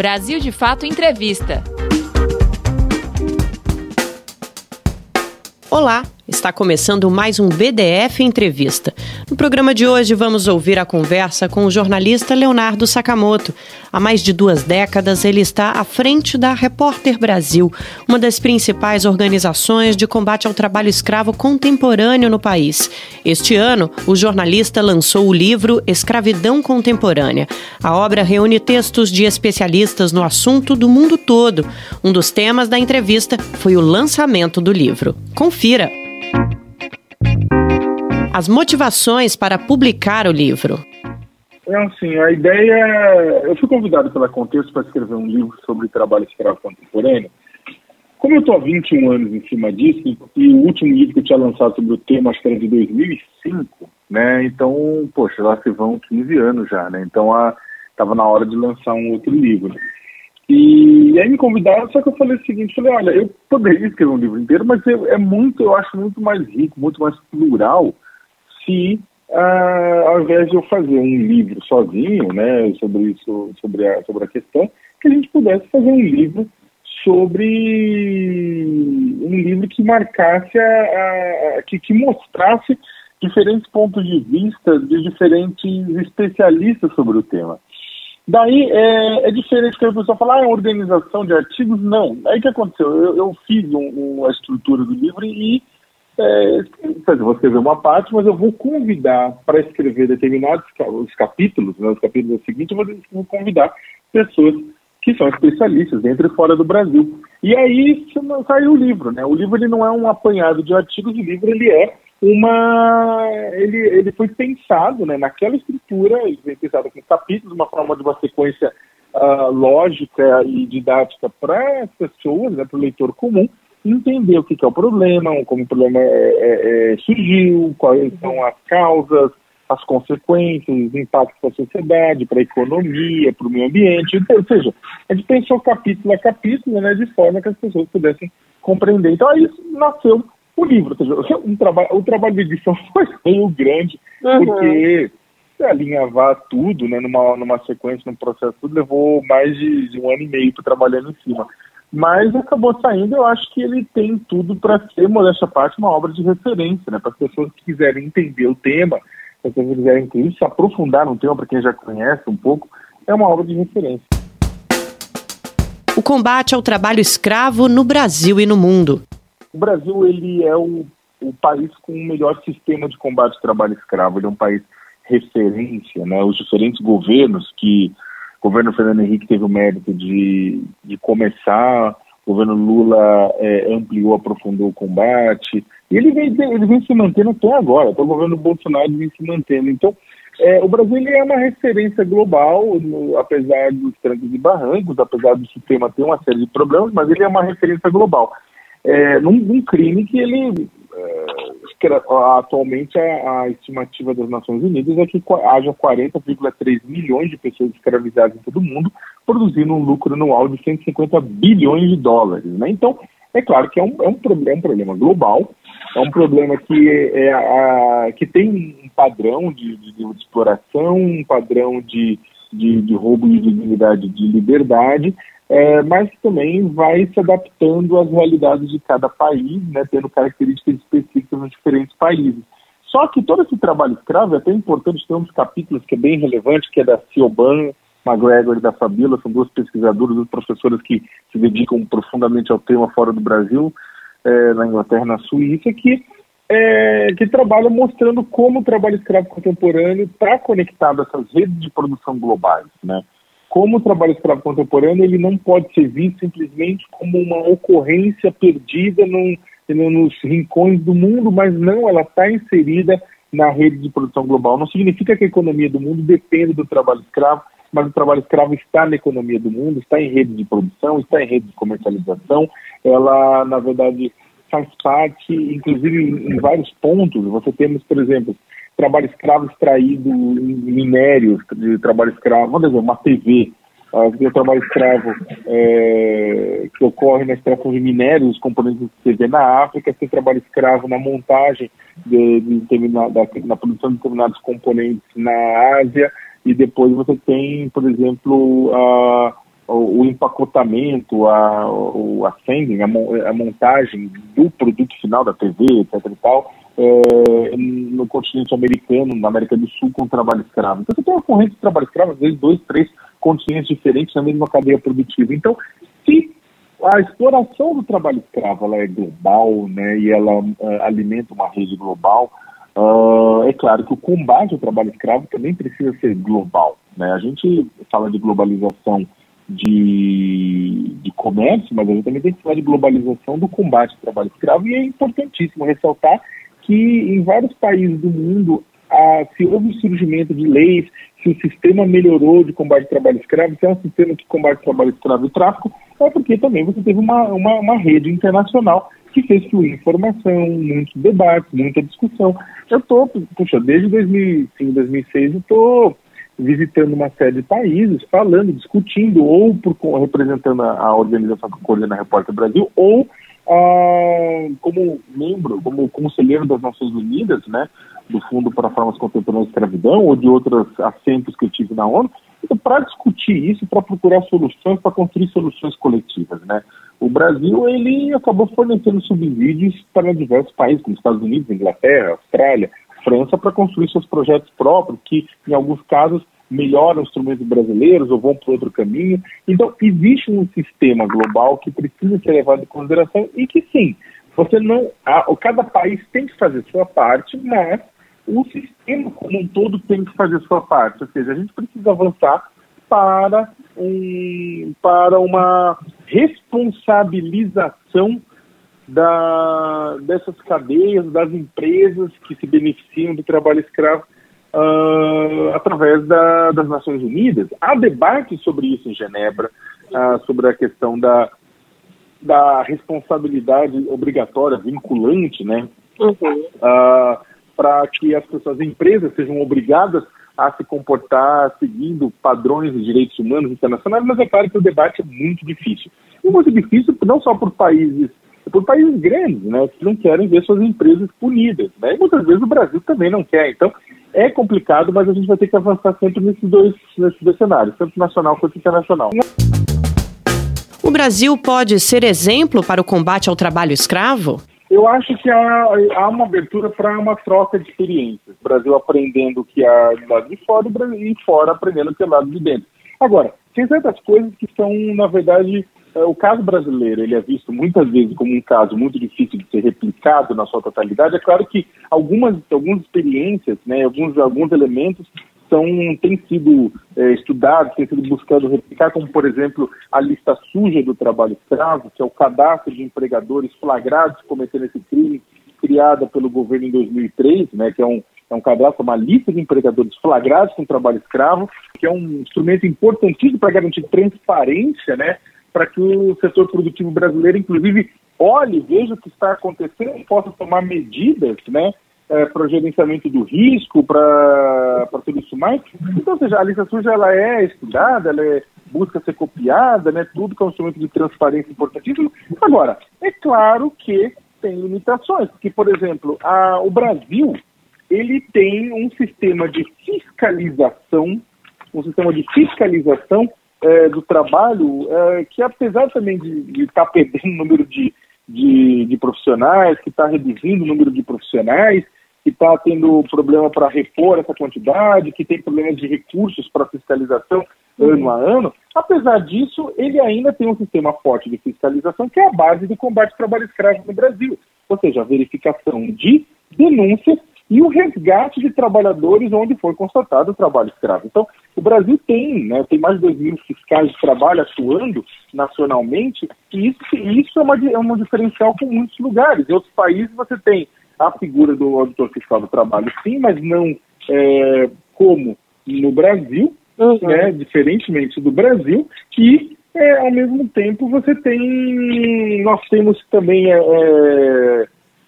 Brasil de Fato Entrevista. Olá, está começando mais um BDF Entrevista. No programa de hoje vamos ouvir a conversa com o jornalista Leonardo Sakamoto. Há mais de duas décadas ele está à frente da Repórter Brasil, uma das principais organizações de combate ao trabalho escravo contemporâneo no país. Este ano, o jornalista lançou o livro Escravidão Contemporânea. A obra reúne textos de especialistas no assunto do mundo todo. Um dos temas da entrevista foi o lançamento do livro. Confira! As motivações para publicar o livro. É assim, a ideia. Eu fui convidado pela Contexto para escrever um livro sobre trabalho escravo contemporâneo. Como eu estou há 21 anos em cima disso, e o último livro que eu tinha lançado sobre o tema, acho que era de 2005, né? Então, poxa, lá se vão 15 anos já, né? Então, estava na hora de lançar um outro livro. E, e aí me convidaram, só que eu falei o seguinte, falei, olha, eu poderia escrever um livro inteiro, mas eu, é muito, eu acho muito mais rico, muito mais plural, se uh, ao invés de eu fazer um livro sozinho, né, sobre isso, sobre a, sobre a questão, que a gente pudesse fazer um livro sobre um livro que marcasse, a, a, que, que mostrasse diferentes pontos de vista de diferentes especialistas sobre o tema. Daí é, é diferente que a pessoa fala, ah, é organização de artigos. Não. Aí o que aconteceu? Eu, eu fiz um, um, a estrutura do livro e é, vou escrever uma parte, mas eu vou convidar para escrever determinados os capítulos, né, os capítulos seguintes, eu vou convidar pessoas que são especialistas dentro e fora do Brasil. E aí saiu o livro, né? O livro ele não é um apanhado de artigos, o livro ele é uma ele, ele foi pensado né, naquela estrutura, ele foi pensado com capítulos, uma forma de uma sequência uh, lógica e didática para as pessoas, né, para o leitor comum, entender o que, que, é o problema, como o problema é, é, é, surgiu, quais são as causas, as consequências, os impactos para a sociedade, para a economia, para o meio ambiente, então, ou seja, a gente pensou capítulo a capítulo, né, de forma que as pessoas pudessem compreender. Então aí nasceu o livro, seja, um trabalho, o trabalho de edição foi meio grande, uhum. porque alinhavar tudo, né, numa, numa sequência, num processo, tudo levou mais de, de um ano e meio para trabalhando em cima. Mas acabou saindo, eu acho que ele tem tudo para ser, modéstia parte, uma obra de referência, né, para as pessoas que quiserem entender o tema, para as pessoas que quiserem inclusive, se aprofundar no tema, para quem já conhece um pouco, é uma obra de referência. O combate ao trabalho escravo no Brasil e no mundo. O Brasil ele é o, o país com o melhor sistema de combate ao trabalho escravo. Ele é um país referência, né? Os diferentes governos que o governo Fernando Henrique teve o mérito de, de começar, o governo Lula é, ampliou, aprofundou o combate, e ele vem, ele vem se mantendo até agora, até o governo Bolsonaro vem se mantendo. Então, é, o Brasil é uma referência global, no, apesar dos trancos e barrancos, apesar do sistema ter uma série de problemas, mas ele é uma referência global é, num, num, crime que ele atualmente a, estimativa das Nações Unidas é que haja 40,3 milhões de pessoas escravizadas em todo o mundo, produzindo um lucro anual de 150 bilhões de dólares. Né? Então, é claro que é um, é um, problema, é um problema global, é um problema que, é, a, que tem um padrão de, de, de exploração, um padrão de, de, de roubo de dignidade de liberdade, é, mas também vai se adaptando às realidades de cada país, né, tendo características específicas nos diferentes países. Só que todo esse trabalho escravo é até importante, tem uns capítulos que é bem relevante, que é da Cioban McGregor e da Fabíola, são duas pesquisadoras, duas professoras que se dedicam profundamente ao tema fora do Brasil, é, na Inglaterra na Suíça, que, é, que trabalham mostrando como o trabalho escravo contemporâneo está conectado a essas redes de produção globais, né? Como o trabalho escravo contemporâneo ele não pode ser visto simplesmente como uma ocorrência perdida num, nos rincões do mundo, mas não, ela está inserida na rede de produção global. Não significa que a economia do mundo depende do trabalho escravo, mas o trabalho escravo está na economia do mundo, está em rede de produção, está em rede de comercialização. Ela, na verdade, faz parte, inclusive em vários pontos. Você temos, por exemplo, trabalho escravo extraído em minérios de trabalho escravo, vamos dizer, uma TV, o trabalho escravo é, que ocorre na extração de minérios, os componentes de TV na África, tem trabalho escravo na montagem de, de na produção de determinados componentes na Ásia, e depois você tem, por exemplo, uh, o, o empacotamento, a, o assembling, a, a, montagem do produto final da TV, etc e tal, é, no continente americano, na América do Sul, com trabalho escravo. Então você tem uma corrente de trabalho escravo, às vezes dois, três continentes diferentes na mesma cadeia produtiva. Então, se a exploração do trabalho escravo ela é global, né, e ela uh, alimenta uma rede global, uh, é claro que o combate ao trabalho escravo também precisa ser global. Né? A gente fala de globalização de, de comércio, mas a gente também tem que falar de globalização do combate ao trabalho escravo, e é importantíssimo ressaltar que em vários países do mundo ah, se houve o surgimento de leis, se o sistema melhorou de combate ao trabalho escravo, se é um sistema que combate trabalho escravo e tráfico, é porque também você teve uma, uma, uma rede internacional que fez fluir informação, muitos debates, muita discussão. Eu estou, puxa, desde 2005, 2006, eu estou visitando uma série de países, falando, discutindo, ou por, representando a, a organização que coordena a Repórter Brasil, ou ah, como membro, como conselheiro das Nações Unidas, né, do Fundo para Formas Contemporâneas de Escravidão, ou de outros assentos que eu tive na ONU, então, para discutir isso, para procurar soluções, para construir soluções coletivas, né. O Brasil, ele acabou fornecendo subsídios para diversos países, como Estados Unidos, Inglaterra, Austrália, França para construir seus projetos próprios, que em alguns casos melhoram os instrumentos brasileiros ou vão para outro caminho. Então, existe um sistema global que precisa ser levado em consideração e que sim, você não. A, cada país tem que fazer sua parte, mas o sistema como um todo tem que fazer sua parte. Ou seja, a gente precisa avançar para, um, para uma responsabilização da, dessas cadeias, das empresas que se beneficiam do trabalho escravo uh, através da, das Nações Unidas. Há debate sobre isso em Genebra, uh, sobre a questão da, da responsabilidade obrigatória, vinculante, né? Uhum. Uh, para que as pessoas, as empresas sejam obrigadas a se comportar seguindo padrões de direitos humanos internacionais, mas é claro que o debate é muito difícil. E muito difícil não só por países por países grandes, né, que não querem ver suas empresas punidas, né, e muitas vezes o Brasil também não quer. Então, é complicado, mas a gente vai ter que avançar sempre nesses dois, nesses dois cenários, tanto nacional quanto internacional. O Brasil pode ser exemplo para o combate ao trabalho escravo? Eu acho que há, há uma abertura para uma troca de experiências. O Brasil aprendendo o que há do lado de fora e fora aprendendo o que é do lado de dentro. Agora, tem certas coisas que são, na verdade, o caso brasileiro ele é visto muitas vezes como um caso muito difícil de ser replicado na sua totalidade. É claro que algumas, algumas experiências, né, alguns, alguns elementos são, têm sido é, estudados, têm sido buscados replicar, como, por exemplo, a lista suja do trabalho escravo, que é o cadastro de empregadores flagrados cometendo esse crime, criada pelo governo em 2003, né, que é um, é um cadastro, uma lista de empregadores flagrados com trabalho escravo, que é um instrumento importantíssimo para garantir transparência, né, para que o setor produtivo brasileiro, inclusive, olhe, veja o que está acontecendo e possa tomar medidas, né, é, para o gerenciamento do risco, para tudo isso mais. Então, seja, a lista suja ela é estudada, ela é, busca ser copiada, né, tudo que é um instrumento de transparência importantíssimo. Agora, é claro que tem limitações, porque, por exemplo, a, o Brasil ele tem um sistema de fiscalização, um sistema de fiscalização é, do trabalho, é, que apesar também de estar tá perdendo o número de, de, de profissionais, que está reduzindo o número de profissionais, que está tendo problema para repor essa quantidade, que tem problemas de recursos para fiscalização uhum. ano a ano, apesar disso, ele ainda tem um sistema forte de fiscalização que é a base do combate ao trabalho escravo no Brasil, ou seja, a verificação de denúncias e o resgate de trabalhadores onde foi constatado o trabalho escravo. Então, o Brasil tem, né, tem mais de 2 mil fiscais de trabalho atuando nacionalmente, e isso, isso é, uma, é um diferencial com muitos lugares. Em outros países você tem a figura do auditor fiscal do trabalho, sim, mas não é, como no Brasil, uhum. né, diferentemente do Brasil, e é, ao mesmo tempo você tem, nós temos também é,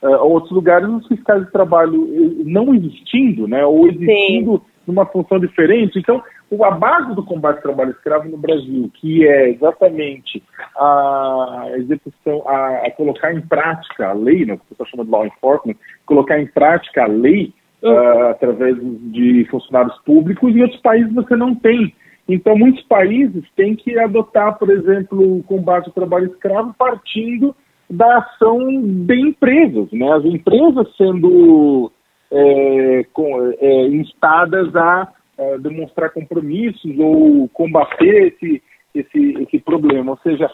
outros lugares os fiscais de trabalho eh, não existindo, né, ou existindo Sim. numa função diferente. Então, a base do combate ao trabalho escravo no Brasil, que é exatamente a execução, a, a colocar em prática a lei, né, que o pessoal chama de law enforcement, colocar em prática a lei uh, através de funcionários públicos, em outros países você não tem Então, muitos países têm que adotar, por exemplo, o combate ao trabalho escravo partindo da ação de empresas, né? As empresas sendo é, com, é, instadas a, a, demonstrar compromissos ou combater esse, esse, esse problema. Ou seja,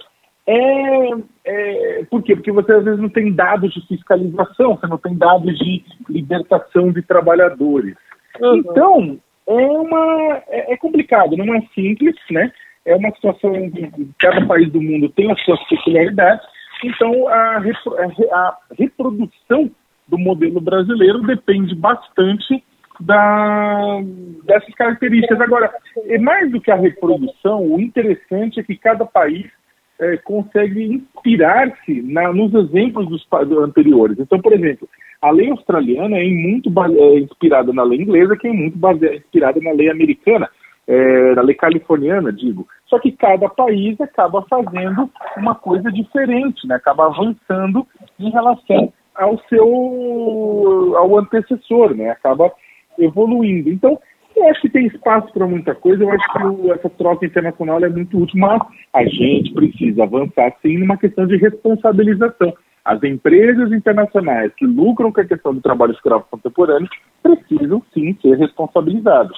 é, é, por quê? Porque você às vezes não tem dados de fiscalização, você não tem dados de libertação de trabalhadores. Uhum. Então, é, uma, é, é, complicado, não é simples, né? É uma situação em cada país do mundo tem as suas peculiaridades, então a, a reprodução do modelo brasileiro depende bastante da, dessas características. Agora, é mais do que a reprodução, o interessante é que cada país é, consegue inspirar-se nos exemplos dos anteriores. Então, por exemplo, a lei australiana é muito é, inspirada na lei inglesa, que é muito baseada, inspirada na lei americana, é, na lei californiana, digo. Só que cada país acaba fazendo uma coisa diferente, né? acaba avançando em relação ao seu ao antecessor, né? acaba evoluindo. Então, eu acho que tem espaço para muita coisa, eu acho que o, essa troca internacional é muito útil, mas a gente precisa avançar sim numa questão de responsabilização. As empresas internacionais que lucram com a questão do trabalho escravo contemporâneo precisam sim ser responsabilizadas.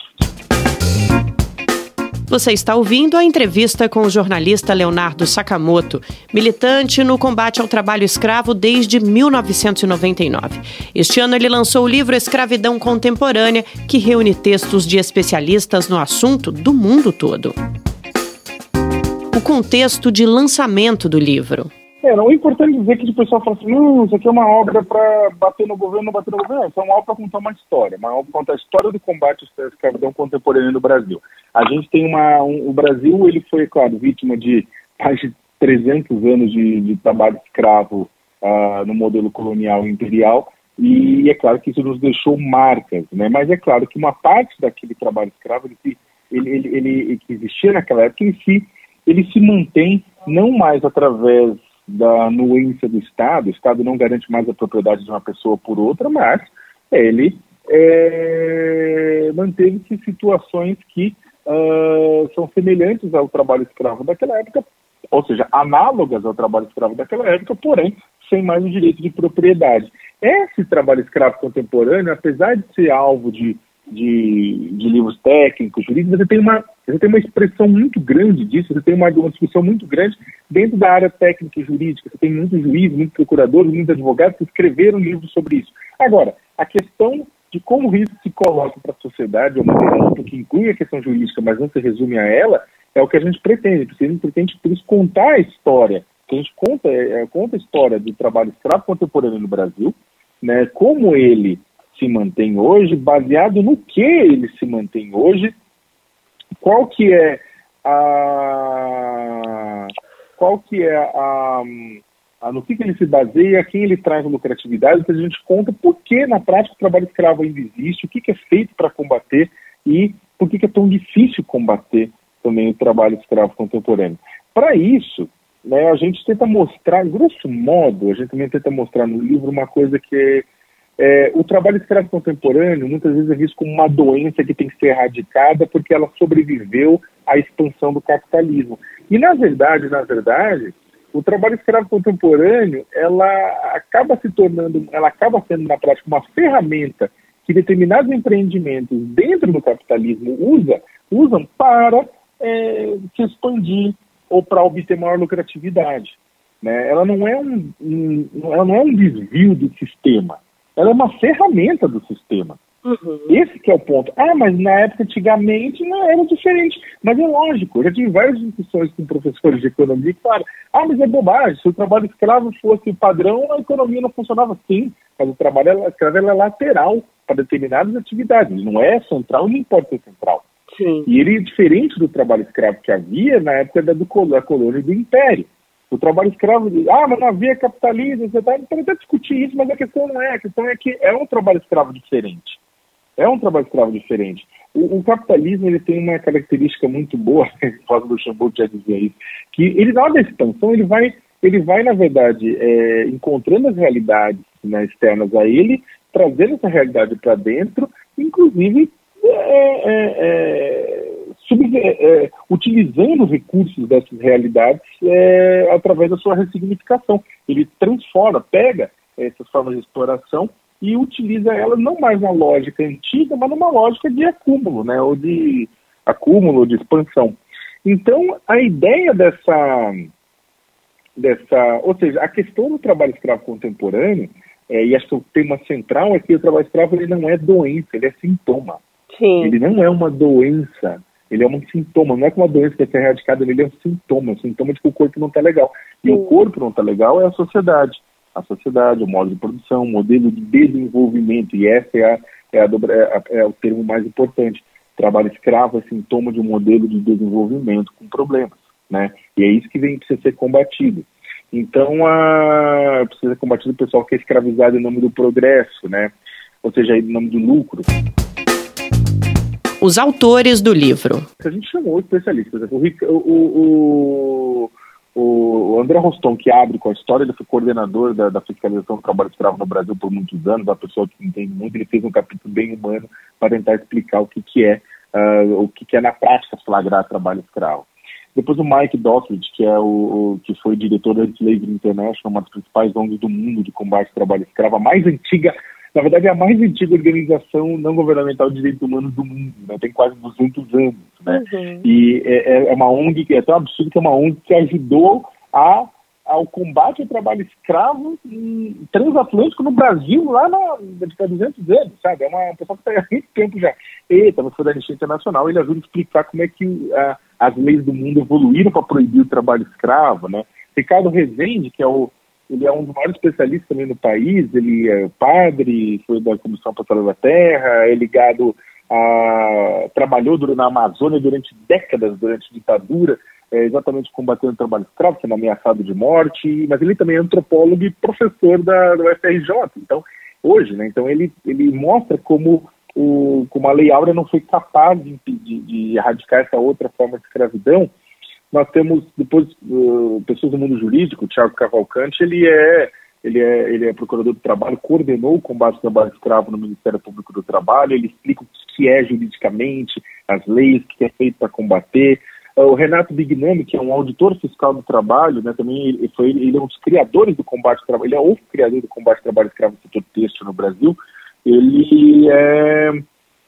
Você está ouvindo a entrevista com o jornalista Leonardo Sakamoto, militante no combate ao trabalho escravo desde 1999. Este ano ele lançou o livro Escravidão Contemporânea, que reúne textos de especialistas no assunto do mundo todo. O contexto de lançamento do livro. É, não é importante dizer que o pessoal fala assim, não, isso aqui é uma obra para bater no governo, não bater no governo. Isso é uma obra para contar uma história, uma obra para contar a história do combate à escravidão contemporânea no Brasil. A gente tem uma, um, o Brasil, ele foi, claro, vítima de mais de 300 anos de, de trabalho escravo uh, no modelo colonial e imperial, e é claro que isso nos deixou marcas, né? Mas é claro que uma parte daquele trabalho escravo, ele, ele, ele, ele que existia naquela época em si, ele se mantém não mais através da anuência do Estado, o Estado não garante mais a propriedade de uma pessoa por outra, mas ele é, manteve-se situações que uh, são semelhantes ao trabalho escravo daquela época, ou seja, análogas ao trabalho escravo daquela época, porém sem mais o direito de propriedade. Esse trabalho escravo contemporâneo, apesar de ser alvo de de, de livros técnicos, jurídicos, você tem, uma, você tem uma expressão muito grande disso, você tem uma, uma discussão muito grande dentro da área técnica e jurídica. Você tem muitos juízes, muitos procuradores, muitos advogados que escreveram livros sobre isso. Agora, a questão de como isso se coloca para a sociedade, de uma maneira ampla, que inclui a questão jurídica, mas não se resume a ela, é o que a gente pretende. A gente pretende, por isso, contar a história. A gente conta, é, conta a história do trabalho escravo contemporâneo no Brasil, né, como ele se mantém hoje, baseado no que ele se mantém hoje, qual que é a qual que é a, a no que, que ele se baseia, quem ele traz lucratividade, que a gente conta por que na prática o trabalho escravo ainda existe, o que, que é feito para combater e por que, que é tão difícil combater também o trabalho escravo contemporâneo. Para isso, né, a gente tenta mostrar, grosso modo, a gente também tenta mostrar no livro uma coisa que é é, o trabalho escravo contemporâneo muitas vezes é visto como uma doença que tem que ser erradicada porque ela sobreviveu à expansão do capitalismo. E na verdade, na verdade, o trabalho escravo contemporâneo ela acaba se tornando, ela acaba sendo na prática uma ferramenta que determinados empreendimentos dentro do capitalismo usa, usam para é, se expandir ou para obter maior lucratividade. Né? Ela não é um, um, ela não é um desvio do sistema ela é uma ferramenta do sistema. Uhum. Esse que é o ponto. Ah, mas na época, antigamente, não era diferente. Mas é lógico, eu já tive várias discussões com professores de economia que falaram, ah, mas é bobagem, se o trabalho escravo fosse o padrão, a economia não funcionava assim. Mas o trabalho escravo é lateral para determinadas atividades, não é central e não pode ser central. Sim. E ele é diferente do trabalho escravo que havia na época da, do, da colônia do império. O trabalho escravo, ah, mas não havia capitalismo, você tá, pode até discutir isso, mas a questão não é, a questão é que é um trabalho escravo diferente. É um trabalho escravo diferente. O, o capitalismo ele tem uma característica muito boa, Rosa Luxemburgo já dizia isso, que ele hora da expansão, ele vai, ele vai na verdade, é, encontrando as realidades né, externas a ele, trazendo essa realidade para dentro, inclusive é, é, é é, utilizando recursos dessas realidades é, através da sua ressignificação. Ele transforma, pega essas formas de exploração e utiliza elas não mais na lógica antiga, mas numa lógica de acúmulo, né, ou de acúmulo, de expansão. Então, a ideia dessa, dessa, ou seja, a questão do trabalho escravo contemporâneo, é, e acho que o tema central é que o trabalho escravo ele não é doença, ele é sintoma. Sim. Ele não é uma doença, ele é um sintoma. Não é que uma doença deve ser erradicada, ele é um sintoma, um sintoma de que o corpo não está legal. E Sim. o corpo não está legal é a sociedade. A sociedade, o modo de produção, o modelo de desenvolvimento, e essa é, a, é, a, é, é o termo mais importante. Trabalho escravo é sintoma de um modelo de desenvolvimento com problemas, né? E é isso que vem precisa ser combatido. Então, a, precisa ser combatido o pessoal que é escravizado em nome do progresso, né? Ou seja, em nome do lucro. Os autores do livro. A gente chamou especialistas. O, o, o, o André Roston, que abre com a história, ele foi coordenador da, da, fiscalização do trabalho escravo no Brasil por muitos anos, uma pessoa que entende muito, ele fez um capítulo bem humano para tentar explicar o que, que é, uh, o que, que é na prática flagrar trabalho escravo. Depois o Mike Dottridge, que é o, o, que foi diretor da Slavery International, uma das principais ONGs do mundo de combate ao trabalho escravo, a mais antiga, na verdade é a mais antiga organização não governamental de direitos humanos do mundo, né? tem quase 200 anos, né? Uhum. E é, é, é, uma ONG que é tão absurdo que é uma ONG que ajudou a ao combate ao trabalho escravo transatlântico no Brasil, lá na, há 200 anos, sabe? É uma pessoa que está há muito tempo já. Eita, você da Anistia Internacional, ele ajuda a explicar como é que uh, as leis do mundo evoluíram para proibir o trabalho escravo, né? Ricardo Rezende, que é o ele é um dos maiores especialistas também no país, ele é padre, foi da Comissão Pastoral da Terra, é ligado a... trabalhou na Amazônia durante décadas, durante ditadura, é, exatamente combatendo o trabalho escravo, sendo ameaçado de morte, mas ele também é antropólogo e professor da, da UFRJ, então, hoje, né, então ele, ele mostra como, o, como a Lei Áurea não foi capaz de, de, de erradicar essa outra forma de escravidão, nós temos depois uh, pessoas do mundo jurídico, o Tiago Cavalcante, ele é ele é, ele é procurador do trabalho, coordenou o combate ao trabalho escravo no Ministério Público do Trabalho, ele explica o que é juridicamente, as leis, o que é feito para combater. Uh, o Renato Bignami, que é um auditor fiscal do trabalho, né, também ele, foi, ele é um dos criadores do combate ao trabalho, ele é o criador do combate ao trabalho escravo no setor têxtil no Brasil. Ele é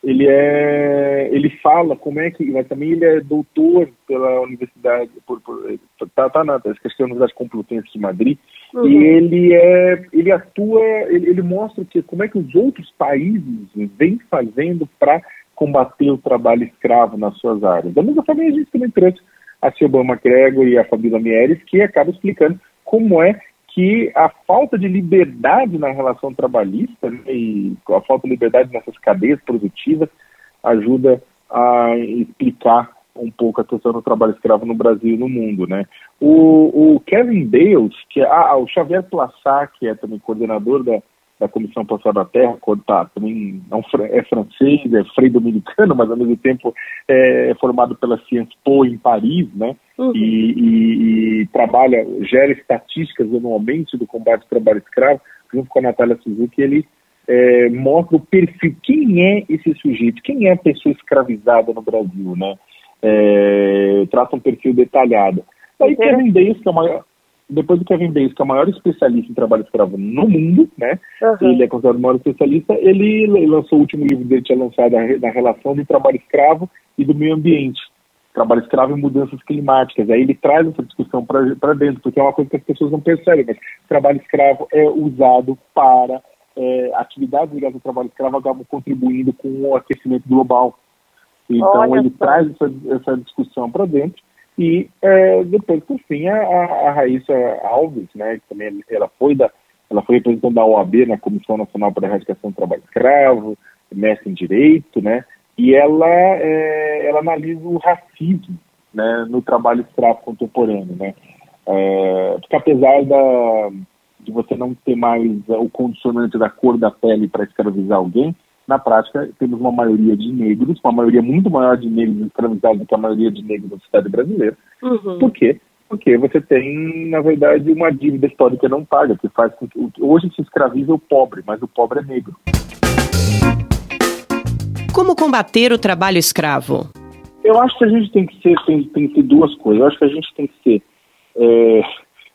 ele é ele fala como é que mas também ele é doutor pela universidade por, por tá, tá na acho que é a Universidade Complutense de Madrid uhum. e ele é ele atua ele, ele, mostra que como é que os outros países vêm fazendo para combater o trabalho escravo nas suas áreas da mesma forma a gente também trouxe a Silvana McGregor e a Fabíola Mieres que acaba explicando como é que a falta de liberdade na relação trabalhista né, e a falta de liberdade nessas cadeias produtivas ajuda a explicar um pouco a questão do trabalho escravo no Brasil e no mundo, né? O, o Kevin Bales, que é ah, o Xavier Plassat, que é também coordenador da, da Comissão Pastoral da Terra, tá, também é, é francês, é frei dominicano, mas ao mesmo tempo é, formado pela Sciences Po em Paris, né? Uhum. E, e, e, trabalha, gera estatísticas anualmente do combate ao trabalho escravo, junto com a Natália Suzuki, ele é, mostra o perfil, quem é esse sujeito, quem é a pessoa escravizada no Brasil, né? É, trata um perfil detalhado. Aí uhum. Kevin Davis, que é o maior, depois do Kevin Bates, que é o maior especialista em trabalho escravo no mundo, né? Uhum. Ele é considerado o maior especialista. Ele lançou o último livro dele, tinha lançado na relação do trabalho escravo e do meio ambiente. Trabalho escravo e mudanças climáticas. Aí ele traz essa discussão para dentro, porque é uma coisa que as pessoas não percebem, mas trabalho escravo é usado para é, atividades ligadas ao trabalho escravo acabam contribuindo com o aquecimento global. Então Olha ele traz essa, essa discussão para dentro e é, depois, por fim, a, a Raíssa Alves, né, que também ela foi, da, ela foi representante da OAB na Comissão Nacional para a Erradicação do Trabalho Escravo, mestre em Direito, né, e ela, é, ela analisa o racismo né, no trabalho escravo contemporâneo. Né, é, porque apesar da, de você não ter mais o condicionante da cor da pele para escravizar alguém, na prática, temos uma maioria de negros, uma maioria muito maior de negros escravizados do que a maioria de negros na sociedade brasileira. Uhum. Por quê? Porque você tem, na verdade, uma dívida histórica não paga, que faz com que hoje se escraviza o pobre, mas o pobre é negro. Como combater o trabalho escravo? Eu acho que a gente tem que ser, tem, tem que ter duas coisas. Eu acho que a gente tem que ser é,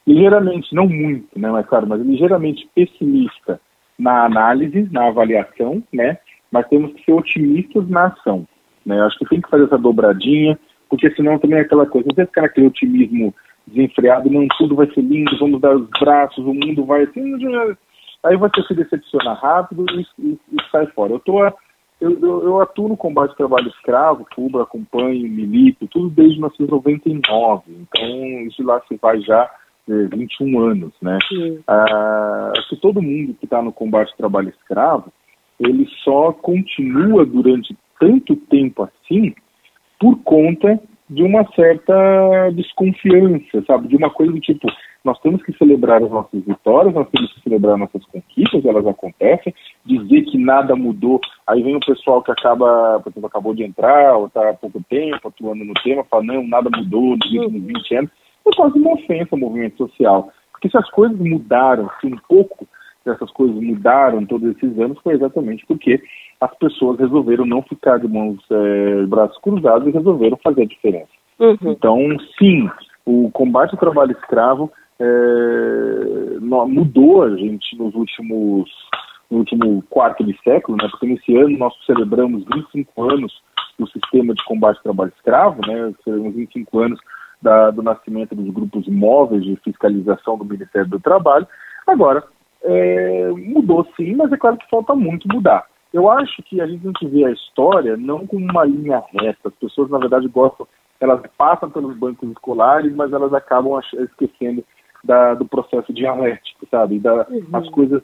ligeiramente, não muito, né, mas claro, mas ligeiramente pessimista na análise, na avaliação, né, mas temos que ser otimistas na ação. Né? Eu acho que tem que fazer essa dobradinha, porque senão também é aquela coisa, tem ficar naquele otimismo desenfreado, não, tudo vai ser lindo, vamos dar os braços, o mundo vai assim, aí você se decepciona rápido e, e, e sai fora. Eu, tô, eu, eu, eu, atuo no combate ao trabalho escravo, Cuba, acompanho, milito, tudo desde 1999, então isso lá se vai já 21 anos, né? Ah, que todo mundo que está no combate ao trabalho escravo, ele só continua durante tanto tempo assim por conta de uma certa desconfiança, sabe? De uma coisa do tipo, nós temos que celebrar as nossas vitórias, nós temos que celebrar nossas conquistas, elas acontecem, dizer que nada mudou, aí vem o pessoal que acaba, por exemplo, acabou de entrar, ou está há pouco tempo atuando no tema, fala, não, nada mudou nos últimos 20 anos, é quase uma ofensa ao movimento social. Porque se as coisas mudaram, se um pouco dessas coisas mudaram todos esses anos, foi exatamente porque as pessoas resolveram não ficar de mãos, é, braços cruzados e resolveram fazer a diferença. Uhum. Então, sim, o combate ao trabalho escravo é, mudou a gente nos últimos no último quarto de século, né? Porque nesse ano nós celebramos 25 anos do sistema de combate ao trabalho escravo, né? Celebramos 25 anos da, do nascimento dos grupos móveis de fiscalização do Ministério do Trabalho. Agora, é, mudou sim, mas é claro que falta muito mudar. Eu acho que a gente tem que ver a história não como uma linha reta. As pessoas, na verdade, gostam, elas passam pelos bancos escolares, mas elas acabam esquecendo da, do processo dialético, sabe? Da, uhum. As coisas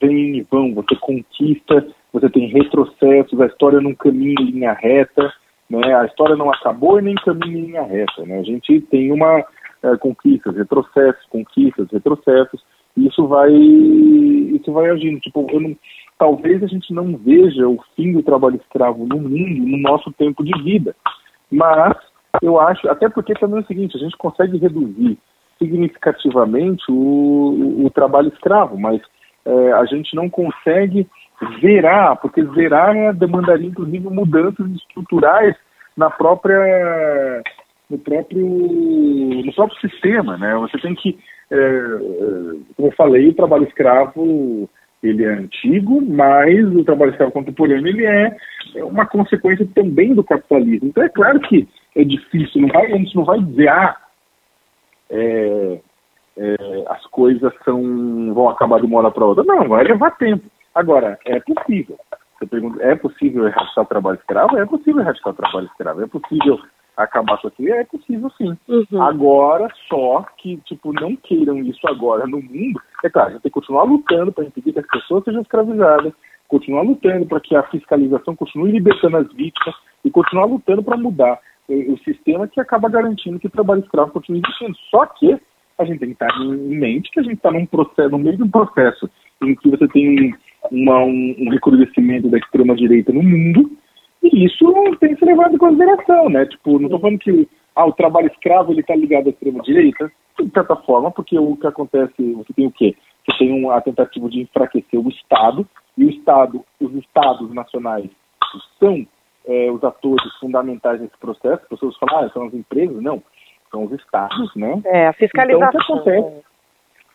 vêm e vão, você conquista, você tem retrocessos, a história não caminha em linha reta, né? A história não acabou e nem caminha em linha reta, né? A gente tem uma é, conquistas, retrocessos, conquistas, retrocessos, e isso vai, isso vai agindo. Tipo, não, talvez a gente não veja o fim do trabalho escravo no mundo no nosso tempo de vida. Mas eu acho, até porque também é o seguinte, a gente consegue reduzir significativamente o, o trabalho escravo, mas é, a gente não consegue zerar, porque zerar demandaria inclusive mudanças estruturais na própria no próprio no próprio sistema, né? Você tem que, é, é como eu falei, o trabalho escravo ele é antigo, mas o trabalho escravo contemporâneo ele é, é uma consequência também do capitalismo. Então é claro que é difícil, não vai, a gente não vai dizer, ah, é, é, as coisas são, vão acabar de uma hora para outra. Não, vai levar tempo. Agora, é possível. Você pergunta, é possível erradicar o trabalho escravo? É possível erradicar o trabalho escravo. É possível acabar com aquilo? É possível sim. Uhum. Agora, só que, tipo, não queiram isso agora no mundo. É claro, a gente tem que continuar lutando para impedir que as pessoas sejam escravizadas, continuar lutando para que a fiscalização continue libertando as vítimas e continuar lutando para mudar o, o, sistema que acaba garantindo que o trabalho escravo continue existindo. Só que a gente tem que estar em mente que a gente está num processo, no meio de um processo em que você tem uma, um, um recrudescimento da extrema-direita no mundo, e isso tem que ser levado em consideração, né? Tipo, não estou falando que ah, o trabalho escravo ele está ligado à extrema-direita, de certa forma, porque o que acontece, você tem o quê? Você tem a tentativa de enfraquecer o Estado, e o Estado, os Estados nacionais são é, os atores fundamentais nesse processo. As pessoas falam, ah, são as empresas. Não, são os Estados, né? É, a fiscalização. Então, o que acontece?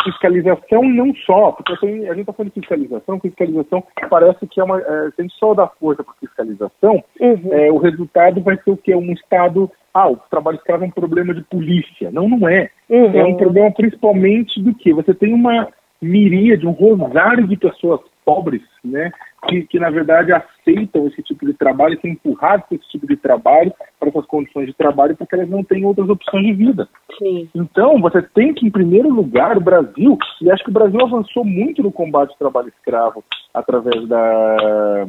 Fiscalização não só, porque a gente está falando de fiscalização, fiscalização parece que é uma. É, se a gente só dá força para fiscalização, uhum. é, o resultado vai ser o que? Um Estado. Ah, o trabalho escravo é um problema de polícia. Não, não é. Uhum. É um problema principalmente do que? Você tem uma miríade, um rosário de pessoas pobres, né, que, que na verdade aceitam esse tipo de trabalho, são empurrados para esse tipo de trabalho, para essas condições de trabalho, porque elas não têm outras opções de vida. Sim. Então, você tem que, em primeiro lugar, o Brasil, e acho que o Brasil avançou muito no combate ao trabalho escravo através da,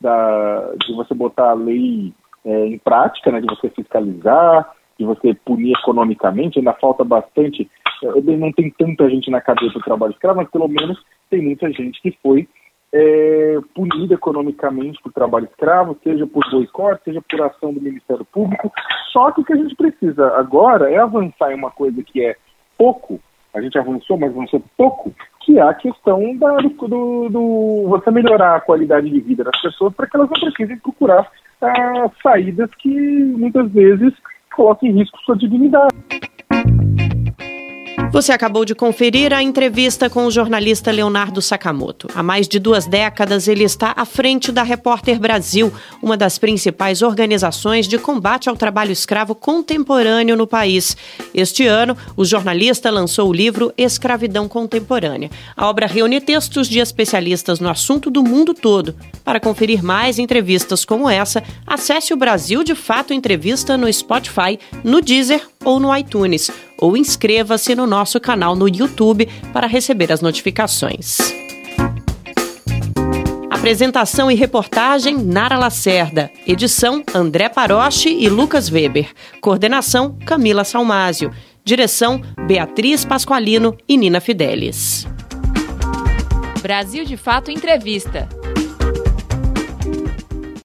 da de você botar a lei é, em prática, né, de você fiscalizar, de você punir economicamente, ainda falta bastante, é, não tem tanta gente na cadeia do trabalho escravo, mas pelo menos tem muita gente que foi é, punida economicamente por trabalho escravo, seja por boicote, seja por ação do Ministério Público. Só que o que a gente precisa agora é avançar em uma coisa que é pouco, a gente avançou, mas avançou pouco, que é a questão da, do, do, você melhorar a qualidade de vida das pessoas para que elas não precisem procurar é, saídas que muitas vezes colocam em risco sua dignidade. Você acabou de conferir a entrevista com o jornalista Leonardo Sakamoto. Há mais de duas décadas, ele está à frente da Repórter Brasil, uma das principais organizações de combate ao trabalho escravo contemporâneo no país. Este ano, o jornalista lançou o livro Escravidão Contemporânea. A obra reúne textos de especialistas no assunto do mundo todo. Para conferir mais entrevistas como essa, acesse o Brasil de Fato Entrevista no Spotify, no Deezer ou no iTunes ou inscreva-se no nosso canal no YouTube para receber as notificações. Apresentação e reportagem Nara Lacerda. Edição André Paroche e Lucas Weber. Coordenação Camila Salmásio. Direção Beatriz Pasqualino e Nina Fidelis. Brasil de Fato Entrevista.